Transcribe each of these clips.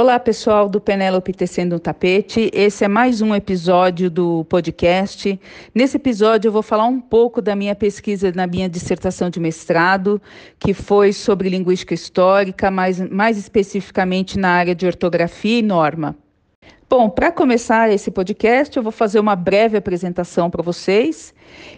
Olá, pessoal do Penélope Tecendo um Tapete. Esse é mais um episódio do podcast. Nesse episódio, eu vou falar um pouco da minha pesquisa na minha dissertação de mestrado, que foi sobre linguística histórica, mais, mais especificamente na área de ortografia e norma. Bom, para começar esse podcast, eu vou fazer uma breve apresentação para vocês.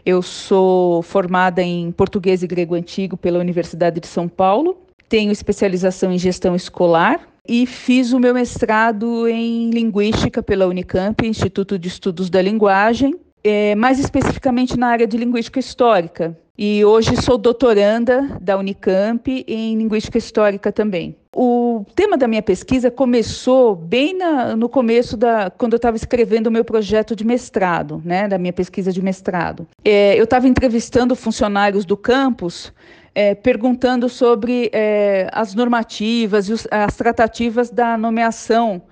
Eu sou formada em português e grego antigo pela Universidade de São Paulo. Tenho especialização em gestão escolar e fiz o meu mestrado em Linguística pela Unicamp, Instituto de Estudos da Linguagem, é, mais especificamente na área de Linguística Histórica. E hoje sou doutoranda da Unicamp em Linguística Histórica também. O tema da minha pesquisa começou bem na, no começo da quando eu estava escrevendo o meu projeto de mestrado, né, da minha pesquisa de mestrado. É, eu estava entrevistando funcionários do campus é, perguntando sobre é, as normativas e os, as tratativas da nomeação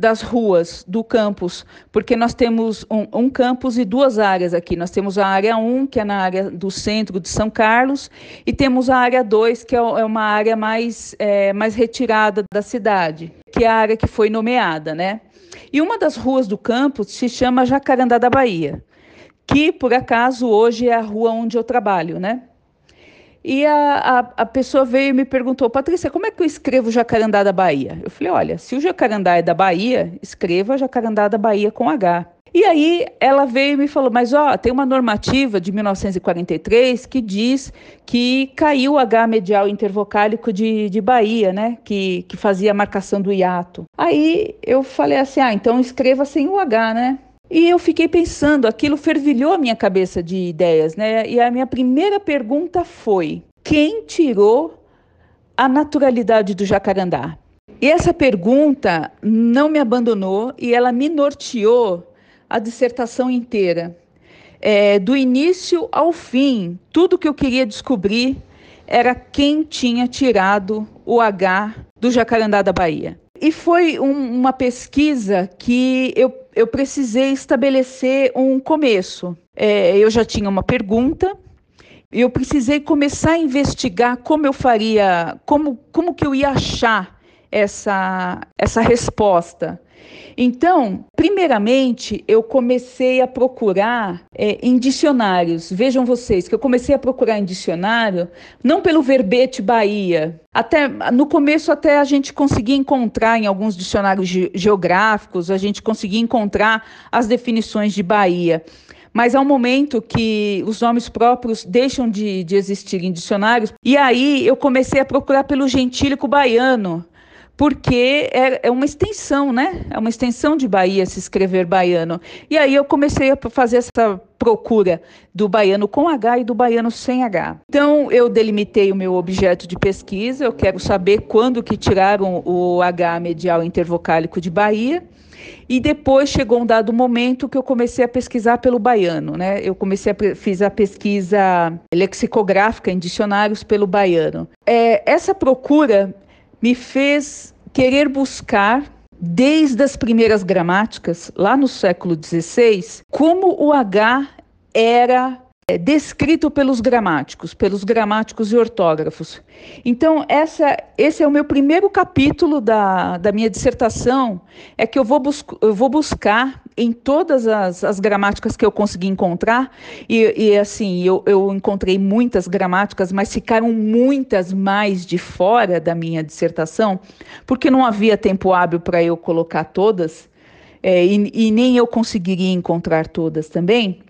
das ruas do campus, porque nós temos um, um, campus e duas áreas aqui. Nós temos a área 1, que é na área do centro de São Carlos, e temos a área 2, que é, é uma área mais, é, mais retirada da cidade, que é a área que foi nomeada, né? E uma das ruas do campus se chama Jacarandá da Bahia, que, por acaso, hoje é a rua onde eu trabalho, né? E a, a, a, pessoa veio e me perguntou, Patrícia, como é que eu escrevo Jacarandá da Bahia? Eu falei, olha, se o Jacarandá é da Bahia, escreva Jacarandá da Bahia com H. E aí ela veio e me falou, mas ó, tem uma normativa de 1943 que diz que caiu o H medial intervocálico de, de Bahia, né? Que, que fazia a marcação do hiato. Aí eu falei assim, ah, então escreva sem o H, né? E eu fiquei pensando, aquilo fervilhou a minha cabeça de ideias, né? E a minha primeira pergunta foi: quem tirou a naturalidade do jacarandá? E essa pergunta não me abandonou e ela me norteou a dissertação inteira. É, do início ao fim, tudo que eu queria descobrir era quem tinha tirado o H do jacarandá da Bahia. E foi um, uma pesquisa que eu, eu precisei estabelecer um começo. É, eu já tinha uma pergunta, eu precisei começar a investigar como eu faria, como, como que eu ia achar essa, essa resposta. Então, primeiramente, eu comecei a procurar é, em dicionários. Vejam vocês que eu comecei a procurar em dicionário, não pelo verbete Bahia. Até no começo até a gente conseguia encontrar em alguns dicionários ge geográficos, a gente conseguia encontrar as definições de Bahia. Mas há um momento que os nomes próprios deixam de, de existir em dicionários, e aí eu comecei a procurar pelo gentílico baiano, porque é, é, uma extensão, né? É uma extensão de Bahia se escrever baiano. E aí eu comecei a fazer essa procura do baiano com H e do baiano sem H. Então eu delimitei o meu objeto de pesquisa, eu quero saber quando que tiraram o H medial intervocálico de Bahia. E depois chegou um dado momento que eu comecei a pesquisar pelo baiano, né? Eu comecei a fiz a pesquisa lexicográfica em dicionários pelo baiano. É, essa procura me fez querer buscar, desde as primeiras gramáticas, lá no século XVI, como o H era é, descrito pelos gramáticos, pelos gramáticos e ortógrafos. Então, essa, esse é o meu primeiro capítulo da, da minha dissertação, é que eu vou, eu vou buscar em todas as, as gramáticas que eu consegui encontrar, e, e assim, eu, eu encontrei muitas gramáticas, mas ficaram muitas mais de fora da minha dissertação, porque não havia tempo hábil para eu colocar todas, é, e, e nem eu conseguiria encontrar todas também.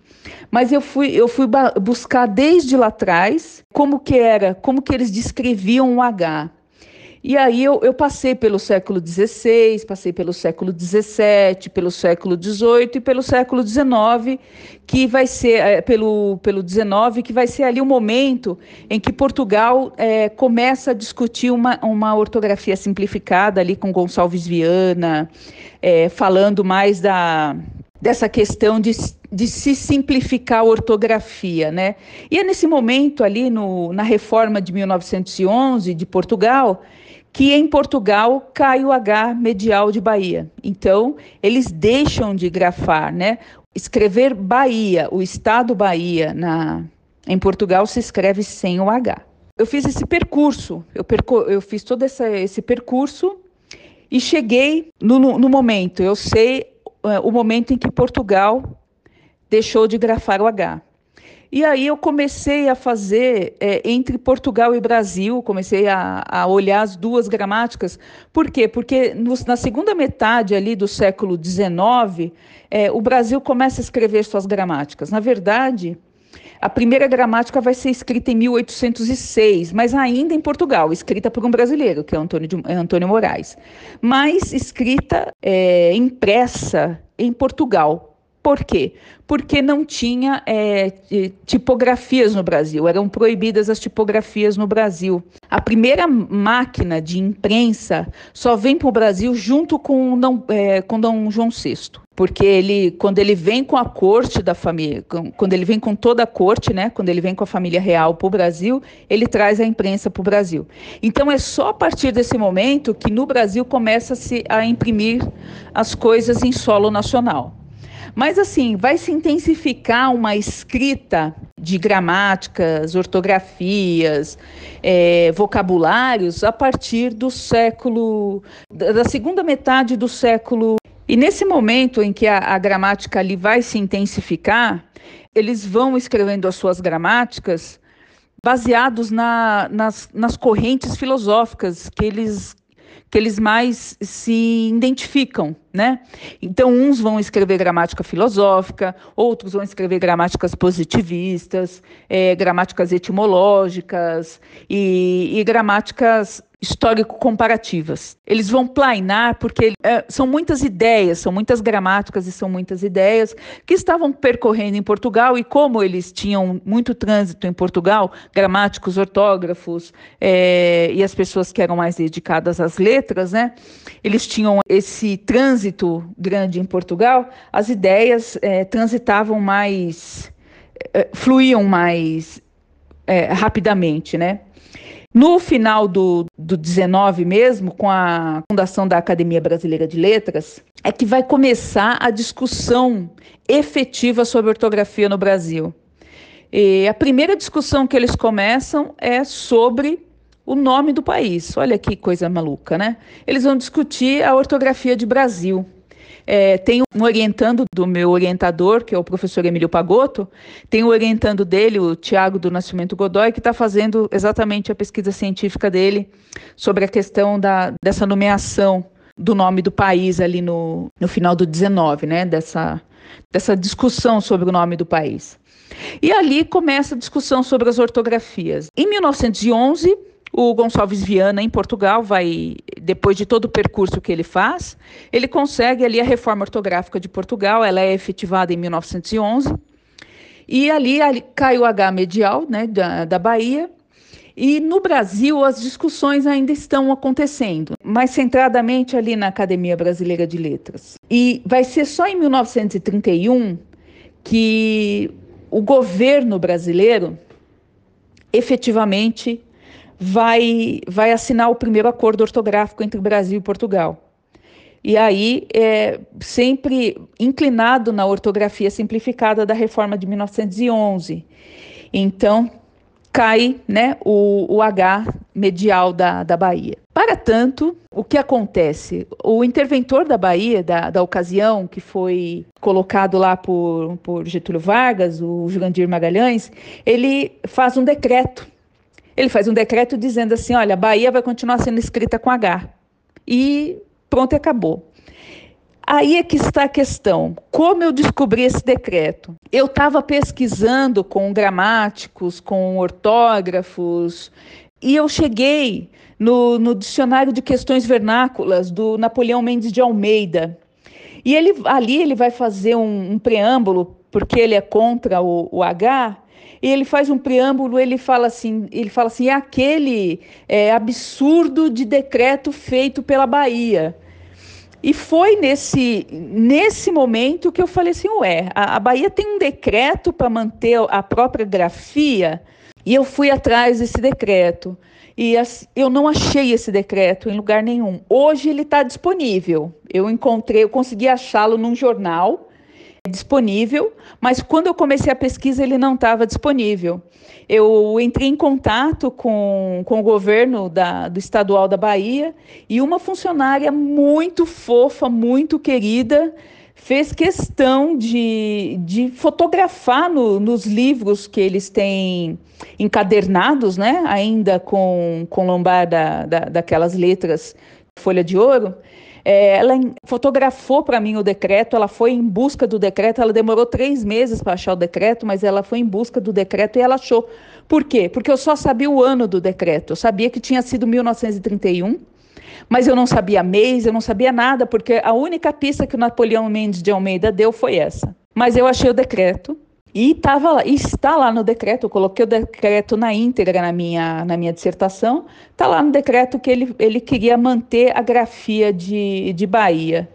Mas eu fui, eu fui buscar desde lá atrás como que era, como que eles descreviam o H. E aí eu, eu passei pelo século XVI, passei pelo século XVII, pelo século XVIII e pelo século XIX, que vai ser é, pelo pelo XIX, que vai ser ali o momento em que Portugal é, começa a discutir uma, uma ortografia simplificada ali com Gonçalves Viana, é, falando mais da dessa questão de, de se simplificar a ortografia, né? E é nesse momento ali no, na reforma de 1911 de Portugal que em Portugal cai o H medial de Bahia. Então, eles deixam de grafar, né? Escrever Bahia, o estado Bahia na em Portugal se escreve sem o H. Eu fiz esse percurso, eu, perco, eu fiz todo essa, esse percurso E cheguei no, no momento, eu sei uh, o momento em que Portugal deixou de grafar o H. E aí eu comecei a fazer é, entre Portugal e Brasil, comecei a, a, olhar as duas gramáticas. Por quê? Porque na segunda metade ali do século XIX, é, o Brasil começa a escrever suas gramáticas. Na verdade, a primeira gramática vai ser escrita em 1806, mas ainda em Portugal, escrita por um brasileiro, que é Antônio, de, é Antônio Moraes, mas escrita é, impressa em Portugal, por quê? Porque não tinha é, tipografias no Brasil, eram proibidas as tipografias no Brasil. A primeira máquina de imprensa só vem para o Brasil junto com, Dom, é, com Dom João VI. Porque ele, quando ele vem com a corte da família, quando ele vem com toda a corte, né, quando ele vem com a família real para o Brasil, ele traz a imprensa para o Brasil. Então é só a partir desse momento que no Brasil começa-se a imprimir as coisas em solo nacional. Mas assim, vai se intensificar uma escrita de gramáticas, ortografias, é, vocabulários a partir do século, da segunda metade do século. E nesse momento em que a, a gramática ali vai se intensificar, eles vão escrevendo as suas gramáticas baseados na, nas, nas correntes filosóficas que eles que eles mais se identificam, né? Então, uns vão escrever gramática filosófica, outros vão escrever gramáticas positivistas, é, gramáticas etimológicas e, e gramáticas histórico-comparativas. Eles vão plainar porque é, são muitas ideias, são muitas gramáticas e são muitas ideias que estavam percorrendo em Portugal e como eles tinham muito trânsito em Portugal, gramáticos, ortógrafos é, e as pessoas que eram mais dedicadas às letras, né? Eles tinham esse trânsito grande em Portugal, as ideias é, transitavam mais, é, fluíam mais é, rapidamente, né? No final do, do 19 mesmo, com a fundação da Academia Brasileira de Letras, é que vai começar a discussão efetiva sobre ortografia no Brasil. E a primeira discussão que eles começam é sobre o nome do país. Olha que coisa maluca, né? Eles vão discutir a ortografia de Brasil. É, tem um orientando do meu orientador, que é o professor Emílio Pagotto, tem o orientando dele, o Tiago do Nascimento Godoy, que está fazendo exatamente a pesquisa científica dele sobre a questão da, dessa nomeação do nome do país ali no, no final do 19, né? Dessa, dessa discussão sobre o nome do país. E ali começa a discussão sobre as ortografias. Em 1911, o Gonçalves Viana, em Portugal, vai, depois de todo o percurso que ele faz, ele consegue ali a reforma ortográfica de Portugal, ela é efetivada em 1911, e ali, ali cai o H medial né, da, da Bahia, e no Brasil as discussões ainda estão acontecendo, mais centradamente ali na Academia Brasileira de Letras. E vai ser só em 1931 que o governo brasileiro efetivamente vai, vai assinar o primeiro acordo ortográfico entre Brasil e Portugal. E aí, é, sempre inclinado na ortografia simplificada da reforma de 1911. Então, cai né, o, o H medial da, da Bahia. Para tanto, o que acontece? O interventor da Bahia, da, da ocasião, que foi colocado lá por, por Getúlio Vargas, o Jurandir Magalhães, ele faz um decreto ele faz um decreto dizendo assim: olha, a Bahia vai continuar sendo escrita com H. E pronto, acabou. Aí é que está a questão. Como eu descobri esse decreto? Eu estava pesquisando com gramáticos, com ortógrafos, e eu cheguei no, no, dicionário de questões vernáculas do Napoleão Mendes de Almeida. E ele, ali ele vai fazer um, um preâmbulo, porque ele é contra o, o H, e ele faz um preâmbulo, ele fala assim, ele fala assim, é aquele é, absurdo de decreto feito pela Bahia. E foi nesse, nesse momento que eu falei assim, ué, a, a Bahia tem um decreto para manter a própria grafia, e eu fui atrás desse decreto. E as, eu não achei esse decreto em lugar nenhum. Hoje ele está disponível. Eu encontrei, eu consegui achá-lo num jornal disponível, mas quando eu comecei a pesquisa ele não estava disponível. Eu entrei em contato com, com o governo da, do estadual da Bahia e uma funcionária muito fofa, muito querida, fez questão de, de fotografar no, nos livros que eles têm encadernados, né, ainda com, com lombar da, da, daquelas letras folha de ouro, é, ela fotografou para mim o decreto, ela foi em busca do decreto, ela demorou três meses para achar o decreto, mas ela foi em busca do decreto e ela achou. Por quê? Porque eu só sabia o ano do decreto, eu sabia que tinha sido 1931, mas eu não sabia mês, eu não sabia nada, porque a única pista que o Napoleão Mendes de Almeida deu foi essa. Mas eu achei o decreto, e tava lá, está lá no decreto, eu coloquei o decreto na íntegra na minha, na minha dissertação, está lá no decreto que ele, ele queria manter a grafia de, de Bahia.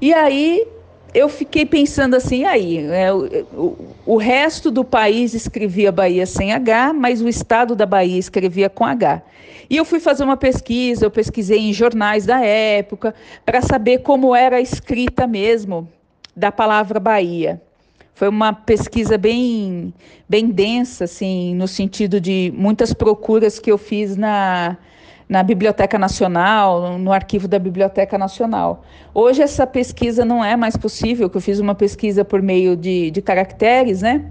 E aí eu fiquei pensando assim, aí, é, o, o, resto do país escrevia Bahia sem H, mas o estado da Bahia escrevia com H. E eu fui fazer uma pesquisa, eu pesquisei em jornais da época, para saber como era a escrita mesmo da palavra Bahia. Foi uma pesquisa bem, bem densa, assim, no sentido de muitas procuras que eu fiz na, na Biblioteca Nacional, no arquivo da Biblioteca Nacional. Hoje essa pesquisa não é mais possível, que eu fiz uma pesquisa por meio de, de caracteres, né?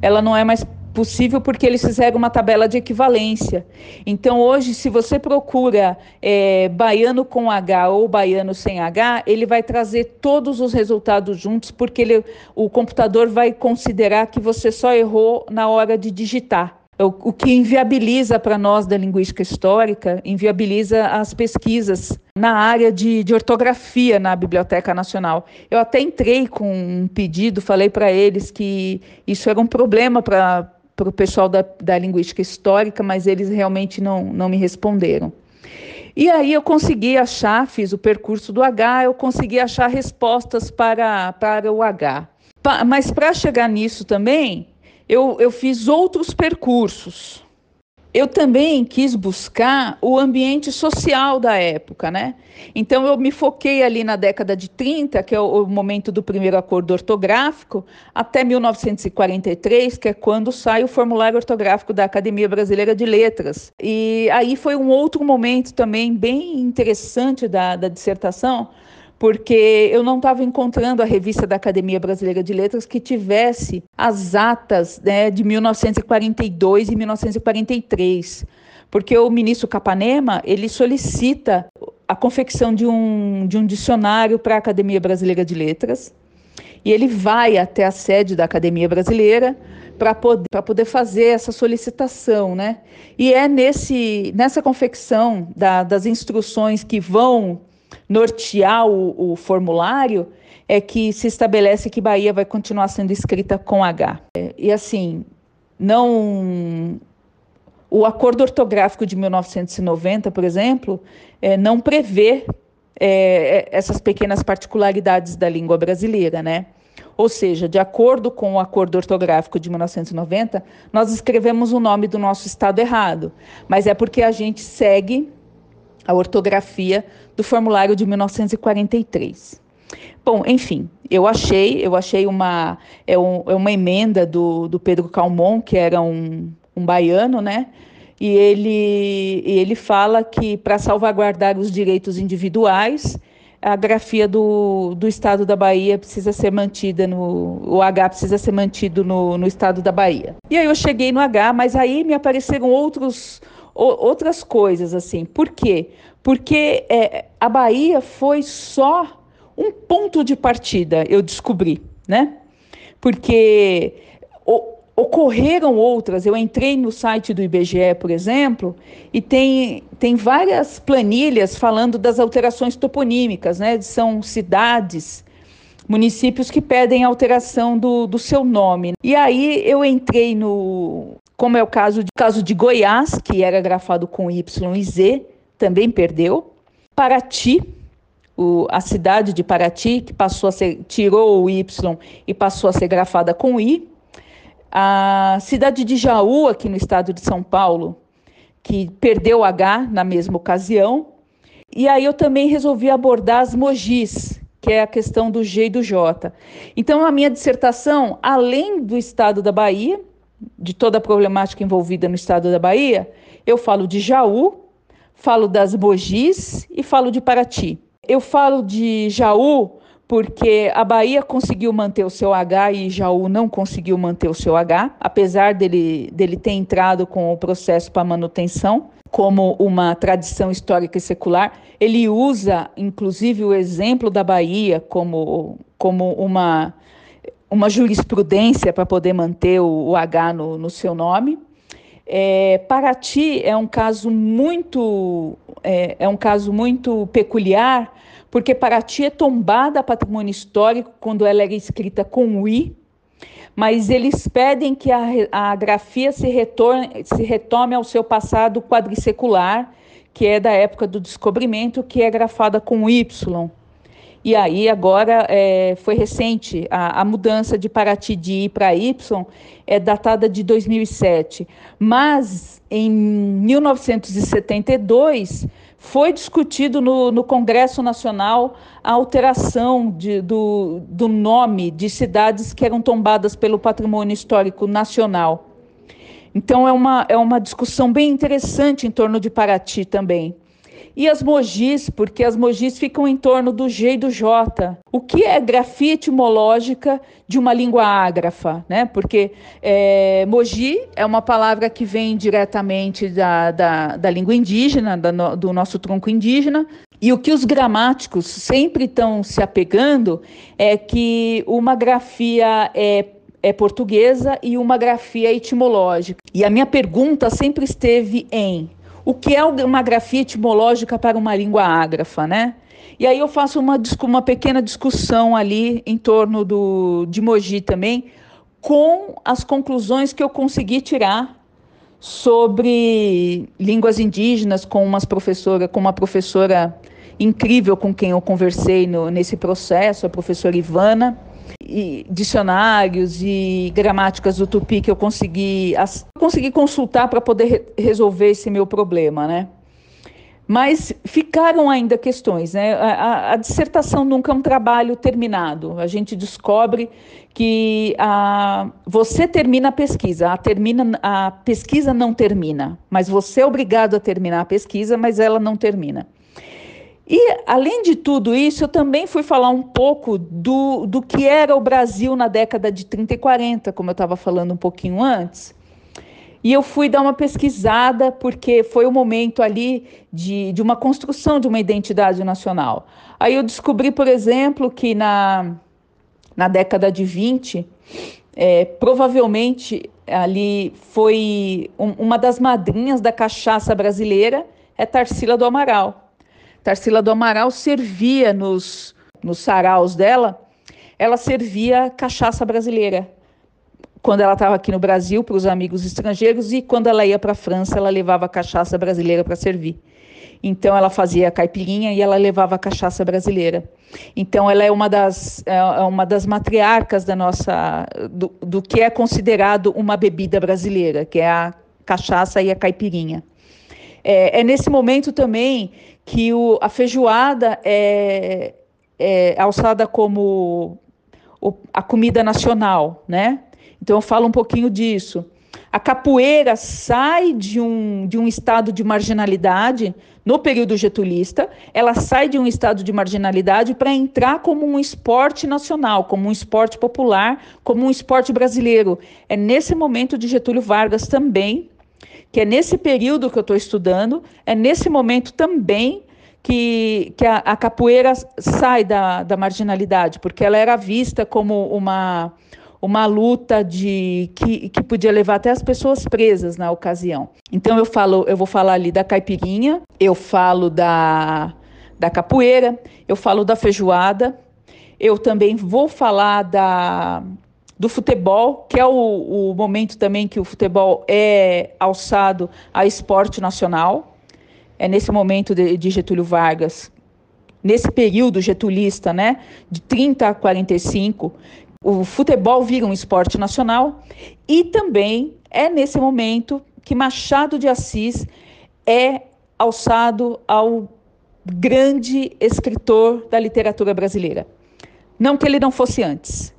Ela não é mais possível porque eles fizeram uma tabela de equivalência. Então, hoje, se você procura é, baiano com H ou baiano sem H, ele vai trazer todos os resultados juntos, porque ele, o computador vai considerar que você só errou na hora de digitar. O, o que inviabiliza para nós da linguística histórica, inviabiliza as pesquisas na área de, de, ortografia na Biblioteca Nacional. Eu até entrei com um pedido, falei para eles que isso era um problema para para o pessoal da, da linguística histórica, mas eles realmente não, não me responderam. E aí eu consegui achar, fiz o percurso do H, eu consegui achar respostas para, para o H. Pa, mas para chegar nisso também, eu, eu fiz outros percursos eu também quis buscar o ambiente social da época, né? Então eu me foquei ali na década de 30, que é o, momento do primeiro acordo ortográfico, até 1943, que é quando sai o formulário ortográfico da Academia Brasileira de Letras. E aí foi um outro momento também bem interessante da, da dissertação, porque eu não estava encontrando a revista da Academia Brasileira de Letras que tivesse as atas né, de 1942 e 1943, porque o ministro Capanema ele solicita a confecção de um, de um dicionário para a Academia Brasileira de Letras e ele vai até a sede da Academia Brasileira para poder, poder fazer essa solicitação, né? E é nesse, nessa confecção da, das instruções que vão nortear o, o formulário, é que se estabelece que Bahia vai continuar sendo escrita com H. É, e assim, não. O acordo ortográfico de 1990, por exemplo, é, não prevê é, essas pequenas particularidades da língua brasileira, né? Ou seja, de acordo com o acordo ortográfico de 1990, nós escrevemos o nome do nosso estado errado, mas é porque a gente segue a ortografia do formulário de 1943. Bom, enfim, eu achei, eu achei uma, é, um, é uma emenda do, do Pedro Calmon, que era um, um baiano, né? E ele, ele fala que para salvaguardar os direitos individuais, a grafia do, do estado da Bahia precisa ser mantida no. O H precisa ser mantido no, no estado da Bahia. E aí eu cheguei no H, mas aí me apareceram outros outras coisas, assim. Por quê? Porque é, a Bahia foi só um ponto de partida, eu descobri, né? Porque o, ocorreram outras. Eu entrei no site do IBGE, por exemplo, e tem, tem várias planilhas falando das alterações toponímicas, né? São cidades municípios que pedem alteração do, do seu nome. E aí eu entrei no, como é o caso de, caso de Goiás, que era grafado com Y e Z, também perdeu. Paraty, o, a cidade de Paraty, que passou a ser, tirou o Y e passou a ser grafada com I. A cidade de Jaú, aqui no estado de São Paulo, que perdeu H na mesma ocasião. E aí eu também resolvi abordar as Mogis, que é a questão do G e do J. Então, a minha dissertação, além do estado da Bahia, de toda a problemática envolvida no estado da Bahia, eu falo de Jaú, falo das Bogis e falo de Paraty. Eu falo de Jaú porque a Bahia conseguiu manter o seu H e Jaú não conseguiu manter o seu H, apesar dele, dele ter entrado com o processo para manutenção como uma tradição histórica e secular. Ele usa, inclusive, o exemplo da Bahia como, como uma, uma jurisprudência para poder manter o, o H no, no, seu nome. É, Paraty é um caso muito é, é um caso muito peculiar porque Paraty é tombada a patrimônio histórico quando ela era escrita com I, mas eles pedem que a, a grafia se, retorne, se retome ao seu passado quadricecular, que é da época do descobrimento, que é grafada com Y. E aí agora é, foi recente a, a, mudança de Paraty de I para Y é datada de 2007, mas em 1972 foi discutido no, no Congresso Nacional a alteração de, do, do nome de cidades que eram tombadas pelo patrimônio histórico nacional. Então, é uma, é uma discussão bem interessante em torno de Paraty também. E as Mogis, porque as Mogis ficam em torno do G e do J. O que é grafia etimológica de uma língua ágrafa? Né? Porque é, Mogi é uma palavra que vem diretamente da, da, da língua indígena, da, do nosso tronco indígena, e o que os gramáticos sempre estão se apegando é que uma grafia é, é portuguesa e uma grafia etimológica. E a minha pergunta sempre esteve em o que é uma grafia etimológica para uma língua ágrafa, né? E aí eu faço uma, uma pequena discussão ali em torno do, de Mogi também, com as conclusões que eu consegui tirar sobre línguas indígenas com umas professora, com uma professora incrível com quem eu conversei no, nesse processo, a professora Ivana, e dicionários e gramáticas do tupi que eu consegui, consegui consultar para poder re resolver esse meu problema, né? Mas ficaram ainda questões, né? A, a, a, dissertação nunca é um trabalho terminado. A gente descobre que a, você termina a pesquisa, a, termina, a pesquisa não termina, mas você é obrigado a terminar a pesquisa, mas ela não termina. E, além de tudo isso, eu também fui falar um pouco do, do que era o Brasil na década de 30 e 40, como eu estava falando um pouquinho antes. E eu fui dar uma pesquisada, porque foi o momento ali de, de uma construção de uma identidade nacional. Aí eu descobri, por exemplo, que na, na década de 20, é, provavelmente ali foi um, uma das madrinhas da cachaça brasileira, é Tarsila do Amaral. Tarsila do Amaral servia nos, nos saraus dela, ela servia cachaça brasileira. Quando ela estava aqui no Brasil, para os amigos estrangeiros, e quando ela ia para a França, ela levava cachaça brasileira para servir. Então ela fazia caipirinha e ela levava cachaça brasileira. Então ela é uma das, é, é uma das matriarcas da nossa do, do que é considerado uma bebida brasileira, que é a cachaça e a caipirinha. É, é nesse momento também que o, a feijoada é, é alçada como o, a comida nacional, né? Então eu falo um pouquinho disso. A capoeira sai de um, de um estado de marginalidade no período getulista, ela sai de um estado de marginalidade para entrar como um esporte nacional, como um esporte popular, como um esporte brasileiro. É nesse momento de Getúlio Vargas também que é nesse período que eu estou estudando, é nesse momento também que, que a, a, capoeira sai da, da marginalidade, porque ela era vista como uma, uma luta de que, que podia levar até as pessoas presas na ocasião. Então eu falo, eu vou falar ali da caipirinha, eu falo da, da capoeira, eu falo da feijoada, eu também vou falar da do futebol, que é o, o momento também que o futebol é alçado a esporte nacional. É nesse momento de, de Getúlio Vargas, nesse período getulista, né, de 30 a 45, o futebol vira um esporte nacional e também é nesse momento que Machado de Assis é alçado ao grande escritor da literatura brasileira. Não que ele não fosse antes,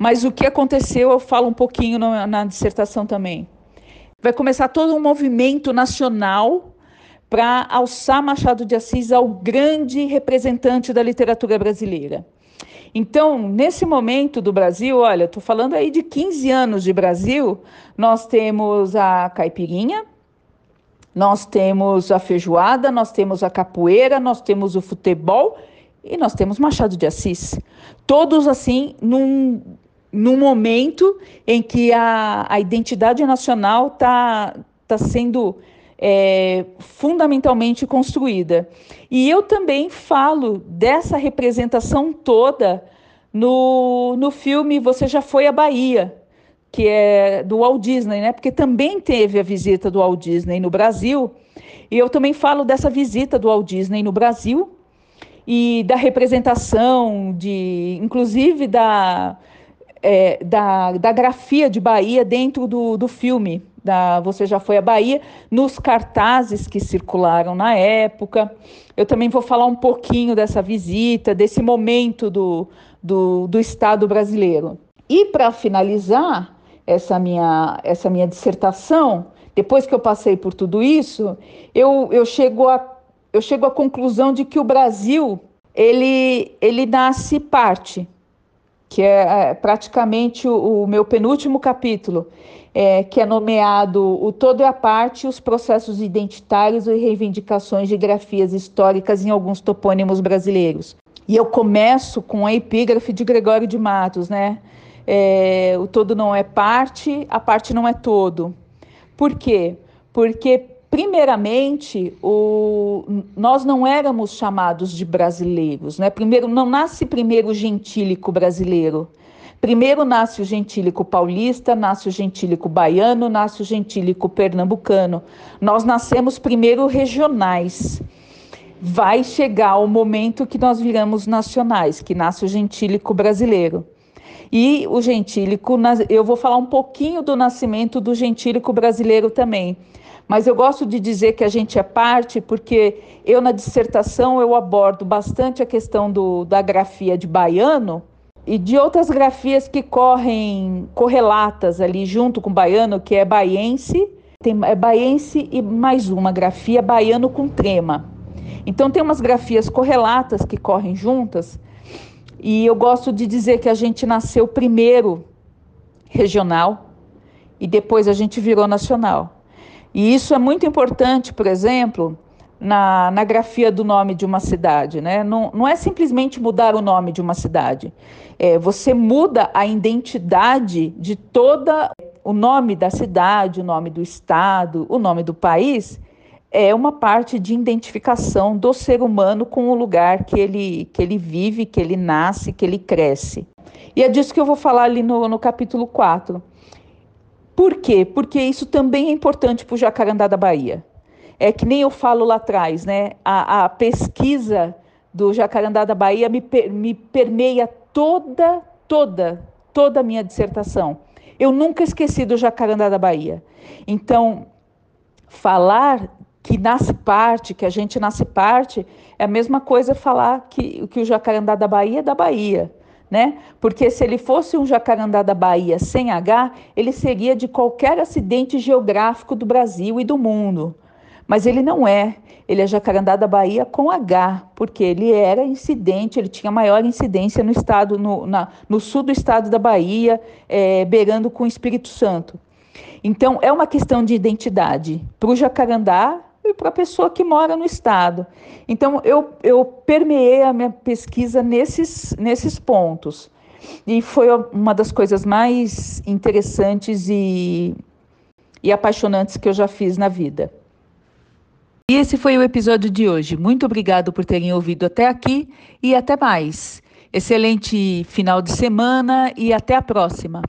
mas o que aconteceu eu falo um pouquinho na, na dissertação também. Vai começar todo um movimento nacional para alçar Machado de Assis ao grande representante da literatura brasileira. Então, nesse momento do Brasil, olha, estou falando aí de 15 anos de Brasil, nós temos a caipirinha, nós temos a feijoada, nós temos a capoeira, nós temos o futebol e nós temos Machado de Assis. Todos assim, num, num momento em que a, a identidade nacional está tá sendo é, fundamentalmente construída. E eu também falo dessa representação toda no, no filme Você Já Foi à Bahia, que é do Walt Disney, né? Porque também teve a visita do Walt Disney no Brasil. E eu também falo dessa visita do Walt Disney no Brasil e da representação de, inclusive da, é, da, da grafia de Bahia dentro do, do filme da Você Já Foi à Bahia, nos cartazes que circularam na época. Eu também vou falar um pouquinho dessa visita, desse momento do, do, do Estado brasileiro. E para finalizar essa minha, essa minha dissertação, depois que eu passei por tudo isso, eu, eu, chego, a, eu chego à conclusão de que o Brasil ele, ele nasce parte, que é, é praticamente o, meu penúltimo capítulo é, que é nomeado O Todo e a Parte, os processos identitários e reivindicações de grafias históricas em alguns topônimos brasileiros. E eu começo com a epígrafe de Gregório de Matos, né? É, o todo não é parte, a parte não é todo. Por quê? Porque, primeiramente, o, nós não éramos chamados de brasileiros, né? Primeiro, não nasce primeiro o gentílico brasileiro, Primeiro nasce o gentílico paulista, nasce o gentílico baiano, nasce o gentílico pernambucano. Nós nascemos primeiro regionais. Vai chegar o momento que nós viramos nacionais, que nasce o gentílico brasileiro. E o gentílico, eu vou falar um pouquinho do nascimento do gentílico brasileiro também. Mas eu gosto de dizer que a gente é parte porque eu na dissertação eu abordo bastante a questão do, da grafia de baiano, e de outras grafias que correm correlatas ali junto com baiano, que é baiense, tem é baiense e mais uma grafia baiano com trema. Então tem umas grafias correlatas que correm juntas, e eu gosto de dizer que a gente nasceu primeiro regional e depois a gente virou nacional. E isso é muito importante, por exemplo, na, na grafia do nome de uma cidade. Né? Não, não é simplesmente mudar o nome de uma cidade. É, você muda a identidade de toda o nome da cidade, o nome do estado, o nome do país. É uma parte de identificação do ser humano com o lugar que ele, que ele vive, que ele nasce, que ele cresce. E é disso que eu vou falar ali no, no capítulo 4. Por quê? Porque isso também é importante para o Jacarandá da Bahia é que nem eu falo lá atrás, né? A, a pesquisa do Jacarandá da Bahia me, me permeia toda, toda, toda a minha dissertação. Eu nunca esqueci do Jacarandá da Bahia. Então, falar que nasce parte, que a gente nasce parte, é a mesma coisa falar que, que o Jacarandá da Bahia é da Bahia. Né? Porque se ele fosse um jacarandá da Bahia sem H, ele seria de qualquer acidente geográfico do Brasil e do mundo. Mas ele não é. Ele é Jacarandá da Bahia com H, porque ele era incidente, ele tinha maior incidência no estado, no, na, no sul do estado da Bahia, é, beirando com o Espírito Santo. Então, é uma questão de identidade para o jacarandá e para a pessoa que mora no estado. Então, eu, eu permeei a minha pesquisa nesses, nesses pontos. E foi uma das coisas mais interessantes e, e apaixonantes que eu já fiz na vida. E esse foi o episódio de hoje. Muito obrigado por terem ouvido até aqui e até mais. Excelente final de semana e até a próxima.